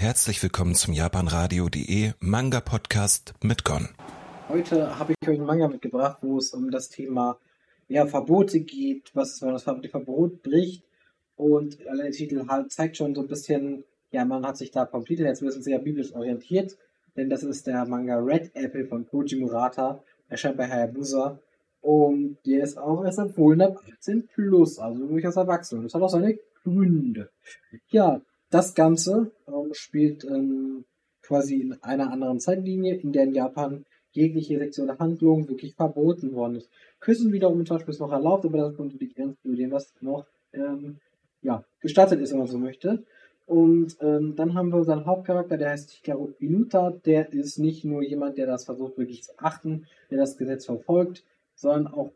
Herzlich willkommen zum japanradio.de Manga Podcast mit Gon. Heute habe ich euch einen Manga mitgebracht, wo es um das Thema ja, Verbote geht, was wenn das Verbot bricht. Und der Titel zeigt schon so ein bisschen, ja, man hat sich da vom Titel jetzt ein bisschen sehr biblisch orientiert, denn das ist der Manga Red Apple von Koji Murata, erscheint bei Hayabusa. Und der ist auch erst empfohlen ab 18 plus, also durchaus erwachsen. Das hat auch seine Gründe. Ja, das Ganze ähm, spielt ähm, quasi in einer anderen Zeitlinie, in der in Japan jegliche sexuelle Handlung wirklich verboten worden ist. Küssen wiederum zum Beispiel ist noch erlaubt, aber das kommt die Grenze zu dem, was noch ähm, ja, gestattet ist, wenn man so möchte. Und ähm, dann haben wir unseren Hauptcharakter, der heißt Hikaru Inuta. Der ist nicht nur jemand, der das versucht wirklich zu achten, der das Gesetz verfolgt, sondern auch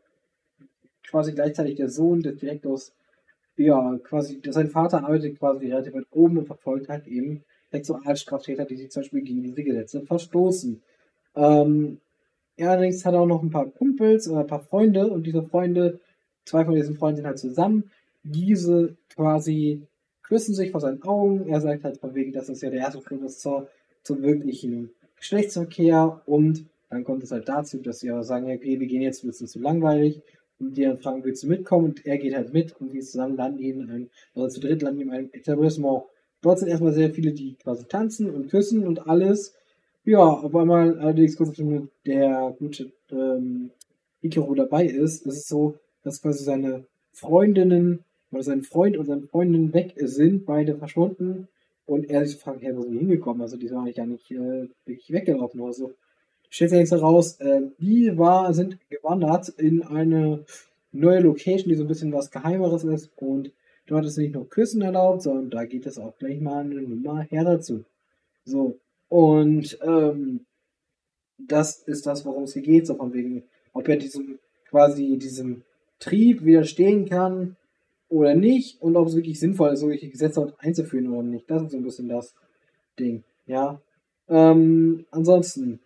quasi gleichzeitig der Sohn des Direktors ja, quasi, sein Vater arbeitet quasi relativ weit oben und verfolgt halt eben Sexualstraftäter, die sich zum Beispiel gegen diese Gesetze verstoßen. Ähm, er allerdings hat auch noch ein paar Kumpels oder ein paar Freunde und diese Freunde, zwei von diesen Freunden sind halt zusammen. Diese quasi küssen sich vor seinen Augen. Er sagt halt von wegen, das ist ja der erste Schritt zur, zum wirklichen Geschlechtsverkehr und dann kommt es halt dazu, dass sie aber sagen, okay, wir gehen jetzt ein bisschen zu langweilig und die dann fragen, willst du mitkommen? Und er geht halt mit und die zusammen landen in einem, also zu dritt landen in einem Etablissement. Dort sind erstmal sehr viele, die quasi tanzen und küssen und alles. Ja, auf einmal allerdings kurz nachdem der gute ähm, Hikaru dabei ist, ist es so, dass quasi seine Freundinnen oder sein Freund und seine Freundin weg sind, beide verschwunden und er sich fragt, hey, wo sind die hingekommen? Also die sind eigentlich gar nicht äh, wirklich weggelaufen oder so stellt sich heraus, äh, die war, sind gewandert in eine neue Location, die so ein bisschen was Geheimeres ist und dort ist nicht nur Küssen erlaubt, sondern da geht es auch gleich mal eine Nummer her dazu. So, und ähm, das ist das, worum es hier geht, so von wegen, ob er diesem quasi diesem Trieb widerstehen kann oder nicht und ob es wirklich sinnvoll ist, solche Gesetze einzuführen oder nicht. Das ist so ein bisschen das Ding, ja. Ähm, ansonsten,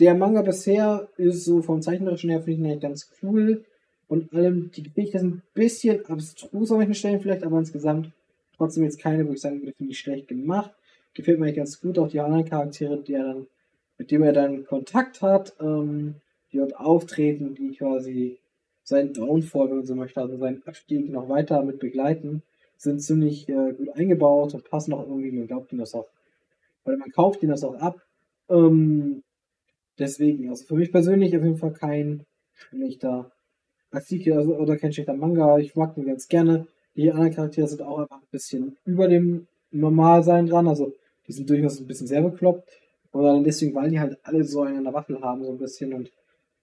der Manga bisher ist so vom Zeichnerischen her, finde ich ihn ganz cool. Und allem, die Geschichte ist ein bisschen abstrus an manchen Stellen vielleicht, aber insgesamt trotzdem jetzt keine, wo ich sagen würde, finde ich schlecht gemacht. Gefällt mir ganz gut, auch die anderen Charaktere, die er dann, mit denen er dann Kontakt hat, ähm, die dort auftreten, die quasi seinen Downfall, wenn man so möchte, also seinen Abstieg noch weiter mit begleiten, sind ziemlich äh, gut eingebaut und passen auch irgendwie, man glaubt ihnen das auch, weil man kauft ihnen das auch ab. Ähm, Deswegen, also für mich persönlich auf jeden Fall kein schlechter Artikel also, oder kein schlechter Manga. Ich mag den ganz gerne. Die anderen Charaktere sind auch einfach ein bisschen über dem Normalsein dran. Also die sind durchaus ein bisschen sehr bekloppt. Oder deswegen, weil die halt alle so der Waffel haben, so ein bisschen und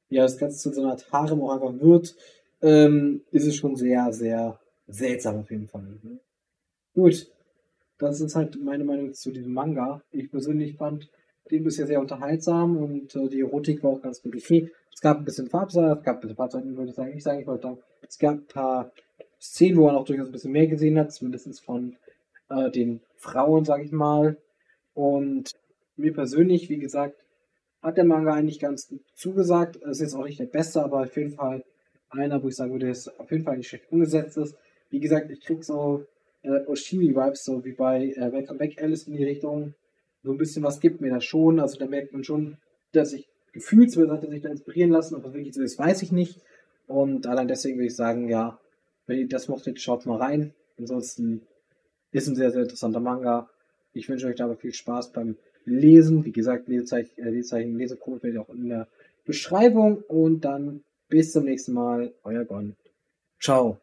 ja, das Ganze zu so einer Harem auch einfach wird, ähm, ist es schon sehr, sehr seltsam auf jeden Fall. Ne? Gut, das ist halt meine Meinung zu diesem Manga. Ich persönlich fand den bisher sehr unterhaltsam und äh, die Erotik war auch ganz gut okay. Es gab ein bisschen Farbseiten, es gab ein bisschen Farbseiten, würde ich sagen. Ich sagen, ich wollte sagen, es gab ein paar Szenen, wo man auch durchaus ein bisschen mehr gesehen hat, zumindest von äh, den Frauen, sage ich mal. Und mir persönlich, wie gesagt, hat der Manga eigentlich ganz gut zugesagt. Es ist auch nicht der beste, aber auf jeden Fall einer, wo ich sagen würde, der auf jeden Fall nicht schlecht umgesetzt ist. Wie gesagt, ich krieg so äh, Oshimi-Vibes, so wie bei äh, Welcome Back Alice in die Richtung so ein bisschen was gibt mir das schon. Also da merkt man schon, dass ich gefühlsweise hatte sich da inspirieren lassen, ob das wirklich so ist, weiß ich nicht. Und allein deswegen würde ich sagen, ja, wenn ihr das mochtet, schaut mal rein. Ansonsten ist ein sehr, sehr interessanter Manga. Ich wünsche euch dabei viel Spaß beim Lesen. Wie gesagt, Lesezeichen, äh, Lesezeichen Lesecode werdet ihr auch in der Beschreibung. Und dann bis zum nächsten Mal. Euer Gon. Ciao.